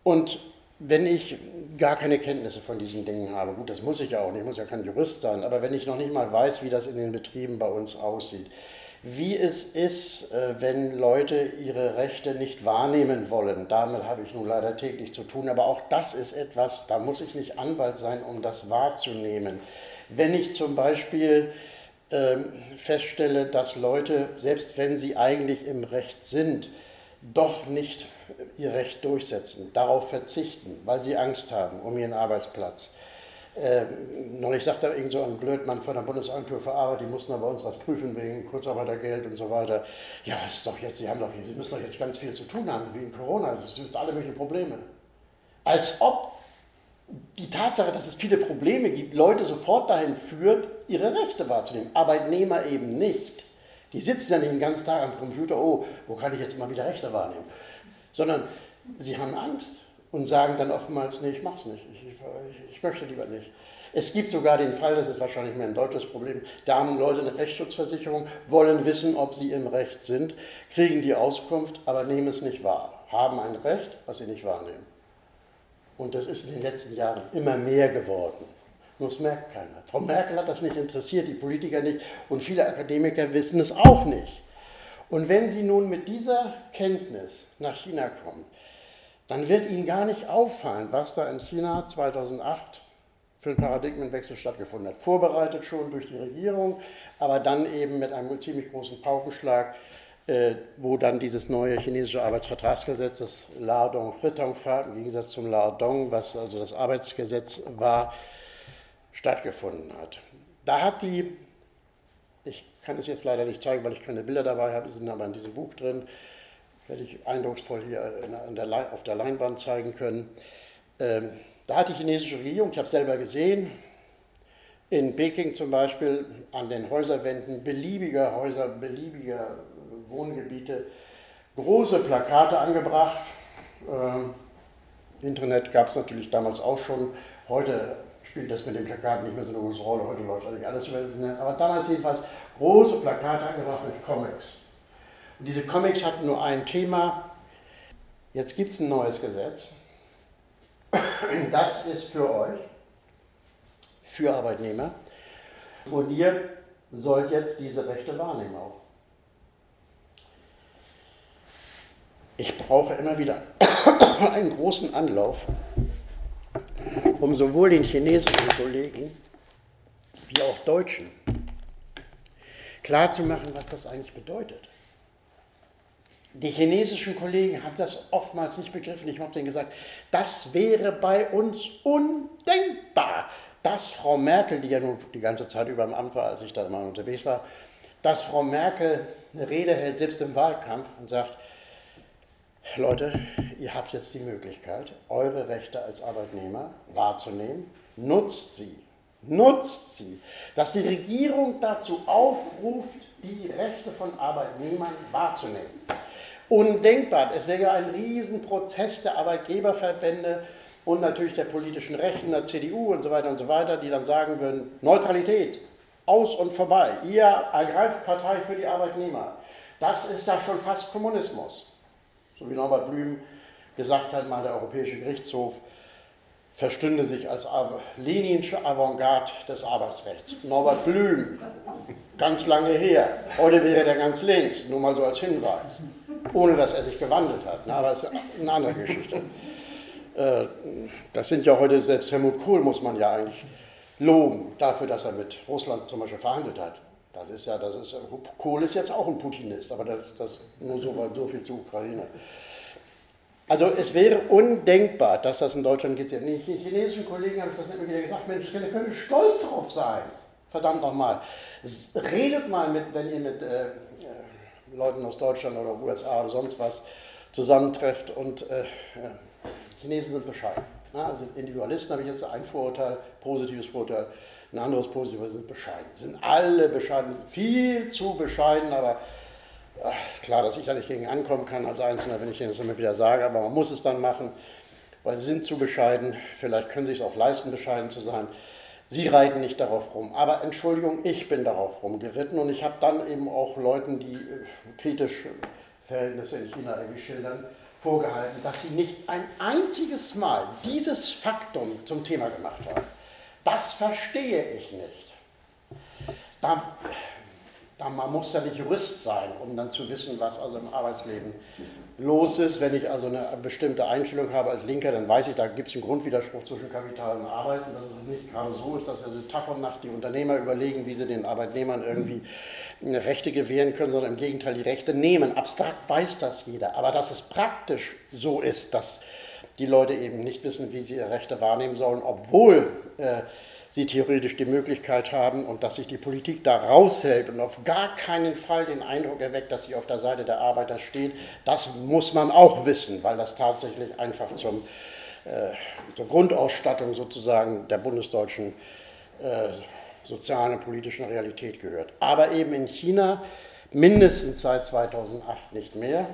Und wenn ich gar keine Kenntnisse von diesen Dingen habe, gut, das muss ich ja auch nicht, ich muss ja kein Jurist sein, aber wenn ich noch nicht mal weiß, wie das in den Betrieben bei uns aussieht, wie es ist, äh, wenn Leute ihre Rechte nicht wahrnehmen wollen. Damit habe ich nun leider täglich zu tun, aber auch das ist etwas, da muss ich nicht Anwalt sein, um das wahrzunehmen. Wenn ich zum Beispiel ähm, feststelle, dass Leute, selbst wenn sie eigentlich im Recht sind, doch nicht ihr Recht durchsetzen, darauf verzichten, weil sie Angst haben um ihren Arbeitsplatz äh, neulich sagte irgend so ein Blödmann von der Bundesagentur für Arbeit, die mussten aber uns was prüfen wegen Kurzarbeitergeld und so weiter. Ja, das ist doch jetzt, Sie, haben doch, Sie müssen doch jetzt ganz viel zu tun haben wegen Corona, das sind alle möglichen Probleme. Als ob die Tatsache, dass es viele Probleme gibt, Leute sofort dahin führt, ihre Rechte wahrzunehmen. Arbeitnehmer eben nicht. Die sitzen ja nicht den ganzen Tag am Computer, oh, wo kann ich jetzt mal wieder Rechte wahrnehmen? Sondern sie haben Angst und sagen dann oftmals, nee, ich mach's nicht, ich, ich, ich möchte lieber nicht. Es gibt sogar den Fall, das ist wahrscheinlich mehr ein deutsches Problem, da haben Leute eine Rechtsschutzversicherung, wollen wissen, ob sie im Recht sind, kriegen die Auskunft, aber nehmen es nicht wahr, haben ein Recht, was sie nicht wahrnehmen. Und das ist in den letzten Jahren immer mehr geworden. Nur es merkt keiner. Frau Merkel hat das nicht interessiert, die Politiker nicht und viele Akademiker wissen es auch nicht. Und wenn Sie nun mit dieser Kenntnis nach China kommen, dann wird Ihnen gar nicht auffallen, was da in China 2008 für einen Paradigmenwechsel stattgefunden hat. Vorbereitet schon durch die Regierung, aber dann eben mit einem ziemlich großen Paukenschlag, äh, wo dann dieses neue chinesische Arbeitsvertragsgesetz, das Ladong Ritongfa, im Gegensatz zum Ladong, was also das Arbeitsgesetz war, stattgefunden hat. Da hat die, ich kann es jetzt leider nicht zeigen, weil ich keine Bilder dabei habe, sind aber in diesem Buch drin, werde ich eindrucksvoll hier der, auf der Leinwand zeigen können. Ähm, da hat die chinesische Regierung, ich habe es selber gesehen, in Peking zum Beispiel an den Häuserwänden beliebiger Häuser, beliebiger Wohngebiete große Plakate angebracht. Ähm, Internet gab es natürlich damals auch schon. Heute spielt das mit den Plakaten nicht mehr so eine große Rolle. Heute läuft eigentlich alles über das Internet. Aber damals jedenfalls große Plakate angebracht mit Comics. Und diese Comics hatten nur ein Thema. Jetzt gibt es ein neues Gesetz. Das ist für euch, für Arbeitnehmer. Und ihr sollt jetzt diese Rechte wahrnehmen auch. Ich brauche immer wieder [COUGHS] einen großen Anlauf, um sowohl den chinesischen Kollegen wie auch Deutschen klarzumachen, was das eigentlich bedeutet. Die chinesischen Kollegen haben das oftmals nicht begriffen. Ich habe denen gesagt, das wäre bei uns undenkbar, dass Frau Merkel, die ja nun die ganze Zeit über im Amt war, als ich da mal unterwegs war, dass Frau Merkel eine Rede hält, selbst im Wahlkampf, und sagt, Leute, ihr habt jetzt die Möglichkeit, eure Rechte als Arbeitnehmer wahrzunehmen. Nutzt sie. Nutzt sie. Dass die Regierung dazu aufruft, die Rechte von Arbeitnehmern wahrzunehmen. Undenkbar. Es wäre ja ein Riesenprozess der Arbeitgeberverbände und natürlich der politischen Rechten, der CDU und so weiter und so weiter, die dann sagen würden, Neutralität, aus und vorbei. Ihr ergreift Partei für die Arbeitnehmer. Das ist da schon fast Kommunismus so wie Norbert Blüm gesagt hat, mal der Europäische Gerichtshof verstünde sich als leninsche Avantgarde des Arbeitsrechts. Norbert Blüm, ganz lange her. Heute wäre der ganz links, nur mal so als Hinweis. Ohne dass er sich gewandelt hat. Na, aber das ist eine andere Geschichte. Äh, das sind ja heute, selbst Helmut Kohl muss man ja eigentlich loben, dafür, dass er mit Russland zum Beispiel verhandelt hat. Das ist ja, das ist, Kohl ist jetzt auch ein Putinist, aber das, das nur so, so viel zur Ukraine. Also es wäre undenkbar, dass das in Deutschland gibt. Die chinesischen Kollegen haben das immer wieder gesagt, Mensch, ihr könnt stolz drauf sein. Verdammt nochmal. Redet mal mit, wenn ihr mit äh, äh, Leuten aus Deutschland oder USA oder sonst was zusammentrefft und äh, Chinesen sind bescheiden. Na, also Individualisten habe ich jetzt ein Vorurteil, positives Vorurteil. Ein anderes Positives sind bescheiden. Sind alle bescheiden, sind viel zu bescheiden, aber ach, ist klar, dass ich da nicht gegen ankommen kann als Einzelner, wenn ich Ihnen das immer wieder sage, aber man muss es dann machen, weil sie sind zu bescheiden. Vielleicht können sie es auch leisten, bescheiden zu sein. Sie reiten nicht darauf rum. Aber Entschuldigung, ich bin darauf rumgeritten und ich habe dann eben auch Leuten, die äh, kritisch Verhältnisse in China irgendwie schildern, vorgehalten, dass sie nicht ein einziges Mal dieses Faktum zum Thema gemacht haben. Das verstehe ich nicht. Da, da, man muss ja nicht Jurist sein, um dann zu wissen, was also im Arbeitsleben los ist. Wenn ich also eine bestimmte Einstellung habe als Linker, dann weiß ich, da gibt es einen Grundwiderspruch zwischen Kapital und Arbeit und dass es nicht gerade so ist, dass also Tag und Nacht die Unternehmer überlegen, wie sie den Arbeitnehmern irgendwie Rechte gewähren können, sondern im Gegenteil die Rechte nehmen. Abstrakt weiß das jeder, aber dass es praktisch so ist, dass die Leute eben nicht wissen, wie sie ihre Rechte wahrnehmen sollen, obwohl äh, sie theoretisch die Möglichkeit haben und dass sich die Politik da raushält und auf gar keinen Fall den Eindruck erweckt, dass sie auf der Seite der Arbeiter steht, das muss man auch wissen, weil das tatsächlich einfach zum, äh, zur Grundausstattung sozusagen der bundesdeutschen äh, sozialen und politischen Realität gehört. Aber eben in China mindestens seit 2008 nicht mehr.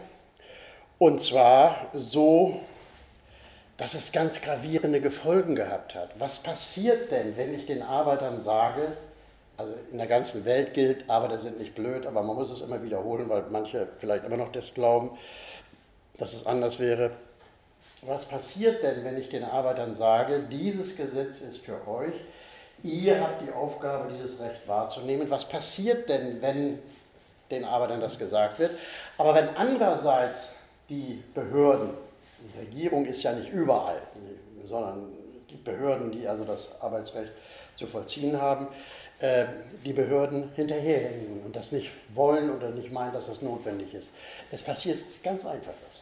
Und zwar so, dass es ganz gravierende Folgen gehabt hat. Was passiert denn, wenn ich den Arbeitern sage, also in der ganzen Welt gilt, Arbeiter sind nicht blöd, aber man muss es immer wiederholen, weil manche vielleicht immer noch das glauben, dass es anders wäre. Was passiert denn, wenn ich den Arbeitern sage, dieses Gesetz ist für euch, ihr habt die Aufgabe, dieses Recht wahrzunehmen? Was passiert denn, wenn den Arbeitern das gesagt wird. Aber wenn andererseits die Behörden, die Regierung ist ja nicht überall, sondern die Behörden, die also das Arbeitsrecht zu vollziehen haben, äh, die Behörden hinterherhängen und das nicht wollen oder nicht meinen, dass das notwendig ist. Es passiert ganz einfach. Das.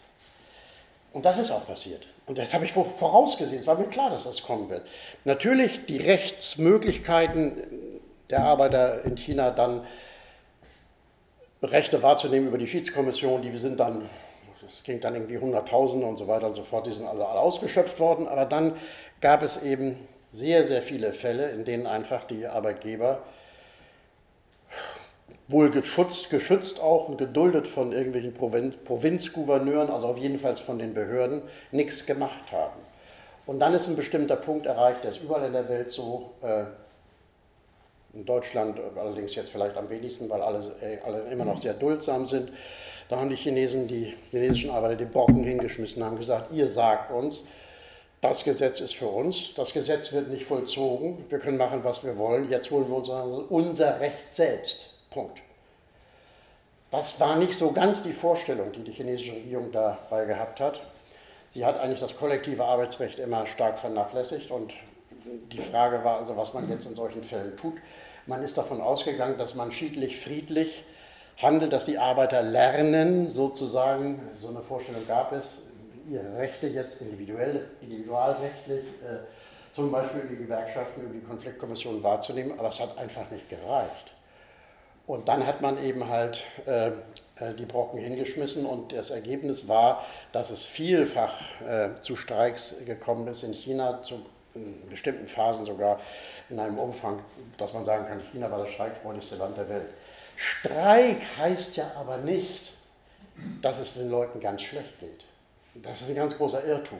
Und das ist auch passiert. Und das habe ich vorausgesehen. Es war mir klar, dass das kommen wird. Natürlich die Rechtsmöglichkeiten der Arbeiter in China dann Rechte wahrzunehmen über die Schiedskommission, die sind dann, es ging dann irgendwie Hunderttausende und so weiter und so fort, die sind alle, alle ausgeschöpft worden. Aber dann gab es eben sehr, sehr viele Fälle, in denen einfach die Arbeitgeber wohl geschützt, geschützt auch und geduldet von irgendwelchen Provinz, Provinzgouverneuren, also auf jeden Fall von den Behörden, nichts gemacht haben. Und dann ist ein bestimmter Punkt erreicht, der ist überall in der Welt so, äh, in Deutschland allerdings jetzt vielleicht am wenigsten, weil alle, äh, alle immer noch sehr duldsam sind. Da haben die Chinesen, die chinesischen Arbeiter, die Brocken hingeschmissen, haben gesagt, ihr sagt uns, das Gesetz ist für uns, das Gesetz wird nicht vollzogen, wir können machen, was wir wollen, jetzt holen wir uns unser Recht selbst. Punkt. Das war nicht so ganz die Vorstellung, die die chinesische Regierung dabei gehabt hat. Sie hat eigentlich das kollektive Arbeitsrecht immer stark vernachlässigt und die Frage war also, was man jetzt in solchen Fällen tut. Man ist davon ausgegangen, dass man schiedlich, friedlich handelt, dass die Arbeiter lernen, sozusagen, so eine Vorstellung gab es, ihre Rechte jetzt individuell, individualrechtlich, äh, zum Beispiel über die Gewerkschaften, über die Konfliktkommission wahrzunehmen, aber es hat einfach nicht gereicht. Und dann hat man eben halt äh, äh, die Brocken hingeschmissen und das Ergebnis war, dass es vielfach äh, zu Streiks gekommen ist in China, zu in bestimmten Phasen sogar in einem Umfang, dass man sagen kann, China war das streikfreudigste Land der Welt. Streik heißt ja aber nicht, dass es den Leuten ganz schlecht geht. Das ist ein ganz großer Irrtum.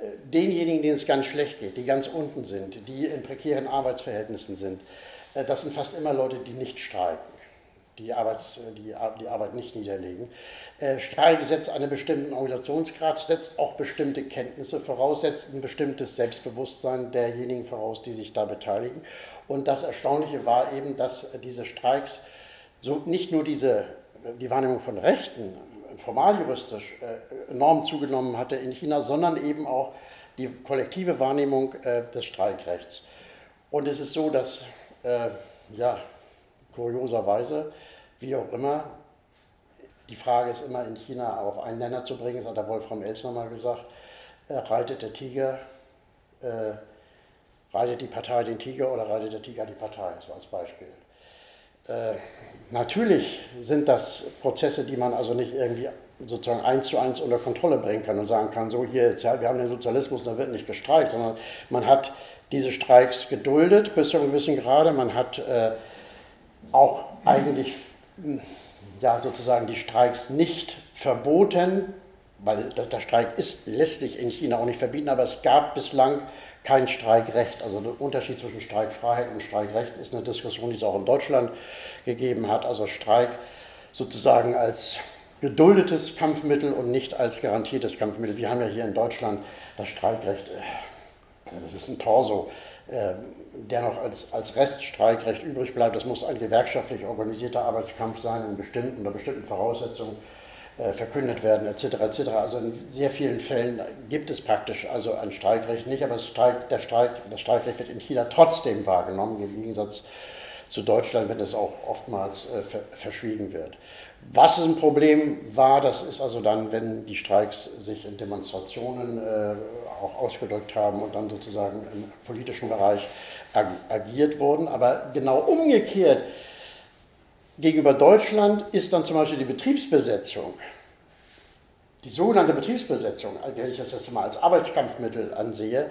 Äh, denjenigen, denen es ganz schlecht geht, die ganz unten sind, die in prekären Arbeitsverhältnissen sind, äh, das sind fast immer Leute, die nicht streiken, die, Arbeits, die, die Arbeit nicht niederlegen. Äh, Streik setzt einen bestimmten Organisationsgrad, setzt auch bestimmte Kenntnisse voraus, setzt ein bestimmtes Selbstbewusstsein derjenigen voraus, die sich da beteiligen. Und das Erstaunliche war eben, dass diese Streiks so nicht nur diese, die Wahrnehmung von Rechten, formaljuristisch enorm zugenommen hatte in China, sondern eben auch die kollektive Wahrnehmung des Streikrechts. Und es ist so, dass äh, ja, kurioserweise, wie auch immer, die Frage ist immer in China auf einen Nenner zu bringen, das hat der Wolfram Elsner mal gesagt, äh, reitet der Tiger, äh, reitet die Partei den Tiger oder reitet der Tiger die Partei, so als Beispiel. Äh, natürlich sind das Prozesse, die man also nicht irgendwie sozusagen eins zu eins unter Kontrolle bringen kann und sagen kann, so hier, jetzt, ja, wir haben den Sozialismus, da wird nicht gestreikt, sondern man hat diese Streiks geduldet bis zu einem gewissen Grade. Man hat äh, auch eigentlich hm, ja, sozusagen die Streiks nicht verboten, weil der Streik ist, lässt sich in China auch nicht verbieten, aber es gab bislang kein Streikrecht. Also der Unterschied zwischen Streikfreiheit und Streikrecht ist eine Diskussion, die es auch in Deutschland gegeben hat. Also Streik sozusagen als geduldetes Kampfmittel und nicht als garantiertes Kampfmittel. Wir haben ja hier in Deutschland das Streikrecht äh, das ist ein Torso, ähm, der noch als, als Reststreikrecht übrig bleibt. Das muss ein gewerkschaftlich organisierter Arbeitskampf sein, in bestimmten oder bestimmten Voraussetzungen äh, verkündet werden, etc. etc. Also in sehr vielen Fällen gibt es praktisch also ein Streikrecht nicht, aber das, Streik, der Streik, das Streikrecht wird in China trotzdem wahrgenommen, im Gegensatz zu Deutschland, wenn es auch oftmals äh, verschwiegen wird. Was ein Problem war, das ist also dann, wenn die Streiks sich in Demonstrationen äh, auch ausgedrückt haben und dann sozusagen im politischen Bereich ag agiert wurden. Aber genau umgekehrt gegenüber Deutschland ist dann zum Beispiel die Betriebsbesetzung, die sogenannte Betriebsbesetzung, wenn ich das jetzt mal als Arbeitskampfmittel ansehe,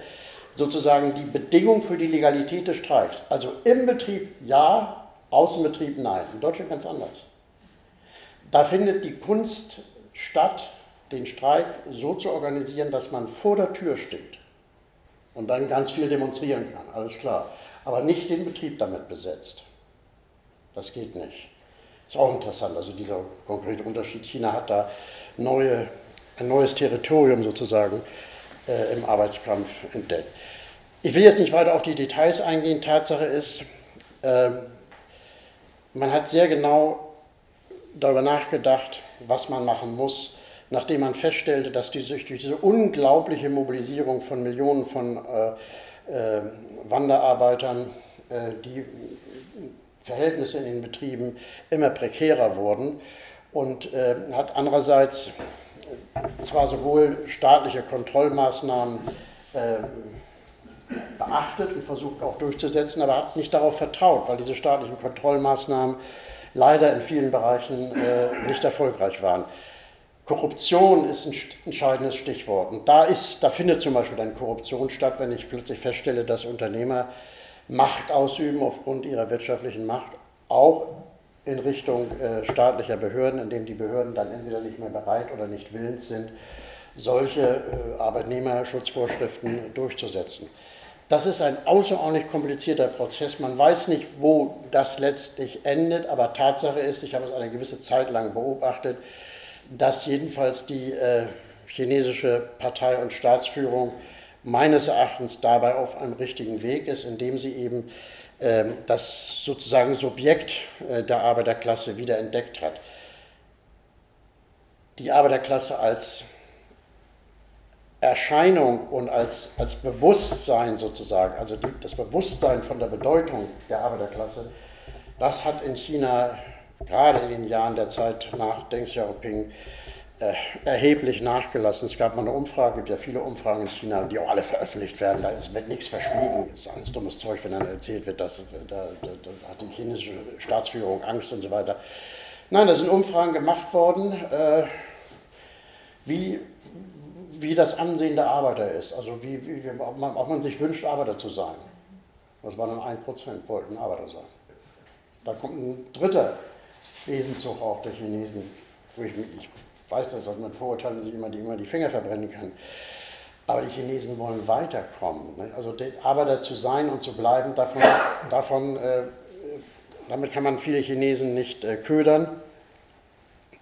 sozusagen die Bedingung für die Legalität des Streiks. Also im Betrieb ja, Außenbetrieb nein. In Deutschland ganz anders. Da findet die Kunst statt, den Streik so zu organisieren, dass man vor der Tür steht und dann ganz viel demonstrieren kann, alles klar. Aber nicht den Betrieb damit besetzt. Das geht nicht. Ist auch interessant, also dieser konkrete Unterschied. China hat da neue, ein neues Territorium sozusagen äh, im Arbeitskampf entdeckt. Ich will jetzt nicht weiter auf die Details eingehen. Tatsache ist, äh, man hat sehr genau darüber nachgedacht, was man machen muss, nachdem man feststellte, dass die, durch diese unglaubliche Mobilisierung von Millionen von äh, äh, Wanderarbeitern äh, die Verhältnisse in den Betrieben immer prekärer wurden und äh, hat andererseits zwar sowohl staatliche Kontrollmaßnahmen äh, beachtet und versucht auch durchzusetzen, aber hat nicht darauf vertraut, weil diese staatlichen Kontrollmaßnahmen leider in vielen Bereichen äh, nicht erfolgreich waren. Korruption ist ein entscheidendes Stichwort. Und da, ist, da findet zum Beispiel dann Korruption statt, wenn ich plötzlich feststelle, dass Unternehmer Macht ausüben aufgrund ihrer wirtschaftlichen Macht, auch in Richtung äh, staatlicher Behörden, indem die Behörden dann entweder nicht mehr bereit oder nicht willens sind, solche äh, Arbeitnehmerschutzvorschriften durchzusetzen. Das ist ein außerordentlich komplizierter Prozess. Man weiß nicht, wo das letztlich endet, aber Tatsache ist, ich habe es eine gewisse Zeit lang beobachtet, dass jedenfalls die äh, chinesische Partei und Staatsführung meines Erachtens dabei auf einem richtigen Weg ist, indem sie eben äh, das sozusagen Subjekt äh, der Arbeiterklasse wieder entdeckt hat. Die Arbeiterklasse als Erscheinung und als, als Bewusstsein sozusagen, also die, das Bewusstsein von der Bedeutung der Arbeiterklasse, das hat in China gerade in den Jahren der Zeit nach Deng Xiaoping erheblich nachgelassen. Es gab mal eine Umfrage, es gibt ja viele Umfragen in China, die auch alle veröffentlicht werden. Da ist, wird nichts verschwiegen. Das ist alles dummes Zeug, wenn dann erzählt wird, dass da, da, da hat die chinesische Staatsführung Angst und so weiter. Nein, da sind Umfragen gemacht worden, äh, wie, wie das Ansehen der Arbeiter ist. Also wie, wie, ob, man, ob man sich wünscht, Arbeiter zu sein. Das waren dann 1%, wollten Arbeiter sein. Da kommt ein dritter Wesenszug auch der Chinesen, wo ich, ich weiß, dass man Vorurteilen sich immer die, immer die Finger verbrennen kann. Aber die Chinesen wollen weiterkommen. Ne? Also Arbeiter zu sein und zu bleiben, davon, davon äh, damit kann man viele Chinesen nicht äh, ködern,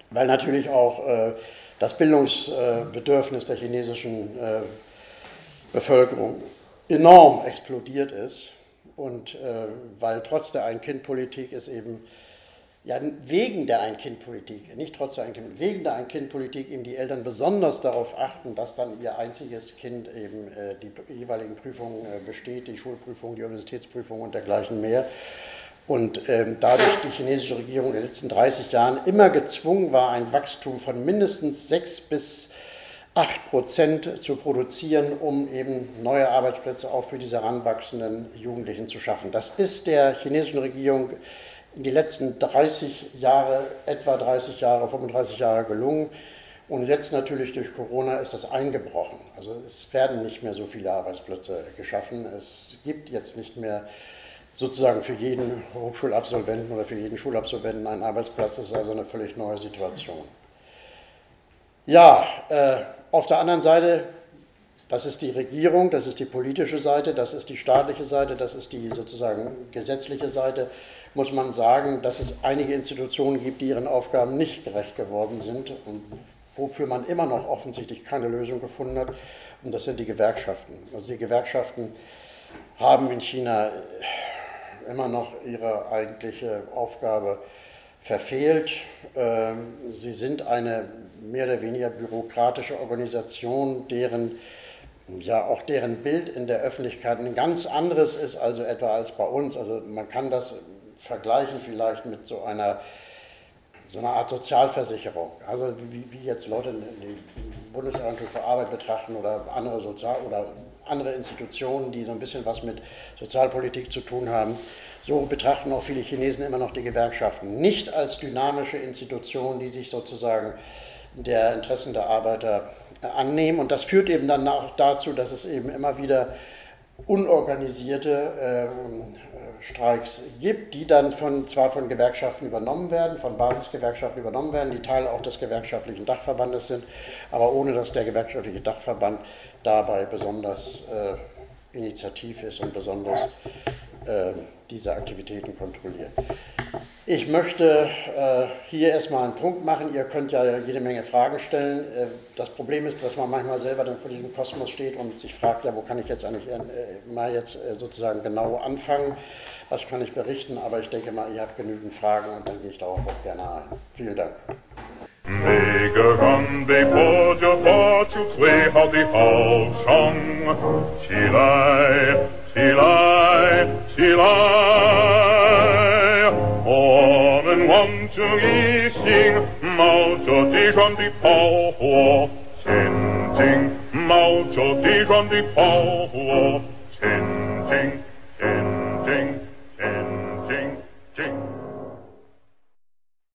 weil natürlich auch äh, das Bildungsbedürfnis der chinesischen äh, Bevölkerung enorm explodiert ist und äh, weil trotz der Ein-Kind-Politik es eben ja, wegen der Ein-Kind-Politik, nicht trotz der Ein-Kind, wegen der Ein-Kind-Politik eben die Eltern besonders darauf achten, dass dann ihr einziges Kind eben äh, die jeweiligen Prüfungen äh, besteht, die Schulprüfung, die Universitätsprüfung und dergleichen mehr. Und ähm, dadurch die chinesische Regierung in den letzten 30 Jahren immer gezwungen war, ein Wachstum von mindestens 6 bis 8 Prozent zu produzieren, um eben neue Arbeitsplätze auch für diese heranwachsenden Jugendlichen zu schaffen. Das ist der chinesischen Regierung in die letzten 30 Jahre, etwa 30 Jahre, 35 Jahre gelungen. Und jetzt natürlich durch Corona ist das eingebrochen. Also es werden nicht mehr so viele Arbeitsplätze geschaffen. Es gibt jetzt nicht mehr sozusagen für jeden Hochschulabsolventen oder für jeden Schulabsolventen einen Arbeitsplatz. Das ist also eine völlig neue Situation. Ja, äh, auf der anderen Seite, das ist die Regierung, das ist die politische Seite, das ist die staatliche Seite, das ist die sozusagen gesetzliche Seite muss man sagen, dass es einige Institutionen gibt, die ihren Aufgaben nicht gerecht geworden sind und wofür man immer noch offensichtlich keine Lösung gefunden hat. Und das sind die Gewerkschaften. Also die Gewerkschaften haben in China immer noch ihre eigentliche Aufgabe verfehlt. Ähm, sie sind eine mehr oder weniger bürokratische Organisation, deren ja auch deren Bild in der Öffentlichkeit ein ganz anderes ist, also etwa als bei uns. Also man kann das vergleichen vielleicht mit so einer, so einer Art Sozialversicherung. Also wie, wie jetzt Leute die Bundesagentur für Arbeit betrachten oder andere, Sozial oder andere Institutionen, die so ein bisschen was mit Sozialpolitik zu tun haben. So betrachten auch viele Chinesen immer noch die Gewerkschaften. Nicht als dynamische Institutionen, die sich sozusagen der Interessen der Arbeiter annehmen. Und das führt eben dann auch dazu, dass es eben immer wieder unorganisierte ähm, Streiks gibt, die dann von, zwar von Gewerkschaften übernommen werden, von Basisgewerkschaften übernommen werden, die Teil auch des gewerkschaftlichen Dachverbandes sind, aber ohne dass der gewerkschaftliche Dachverband dabei besonders äh, initiativ ist und besonders äh, diese Aktivitäten kontrollieren. Ich möchte äh, hier erstmal einen Punkt machen. Ihr könnt ja jede Menge Fragen stellen. Äh, das Problem ist, dass man manchmal selber dann vor diesem Kosmos steht und sich fragt, ja, wo kann ich jetzt eigentlich äh, mal jetzt äh, sozusagen genau anfangen? Was kann ich berichten? Aber ich denke mal, ihr habt genügend Fragen und dann gehe ich darauf auch gerne ein. Vielen Dank. Nigger from the forge of fortune, sway how the fall song, she lie. 起来起来我们万众一心冒着敌人的炮火前进冒着敌人的炮火前进前进前进进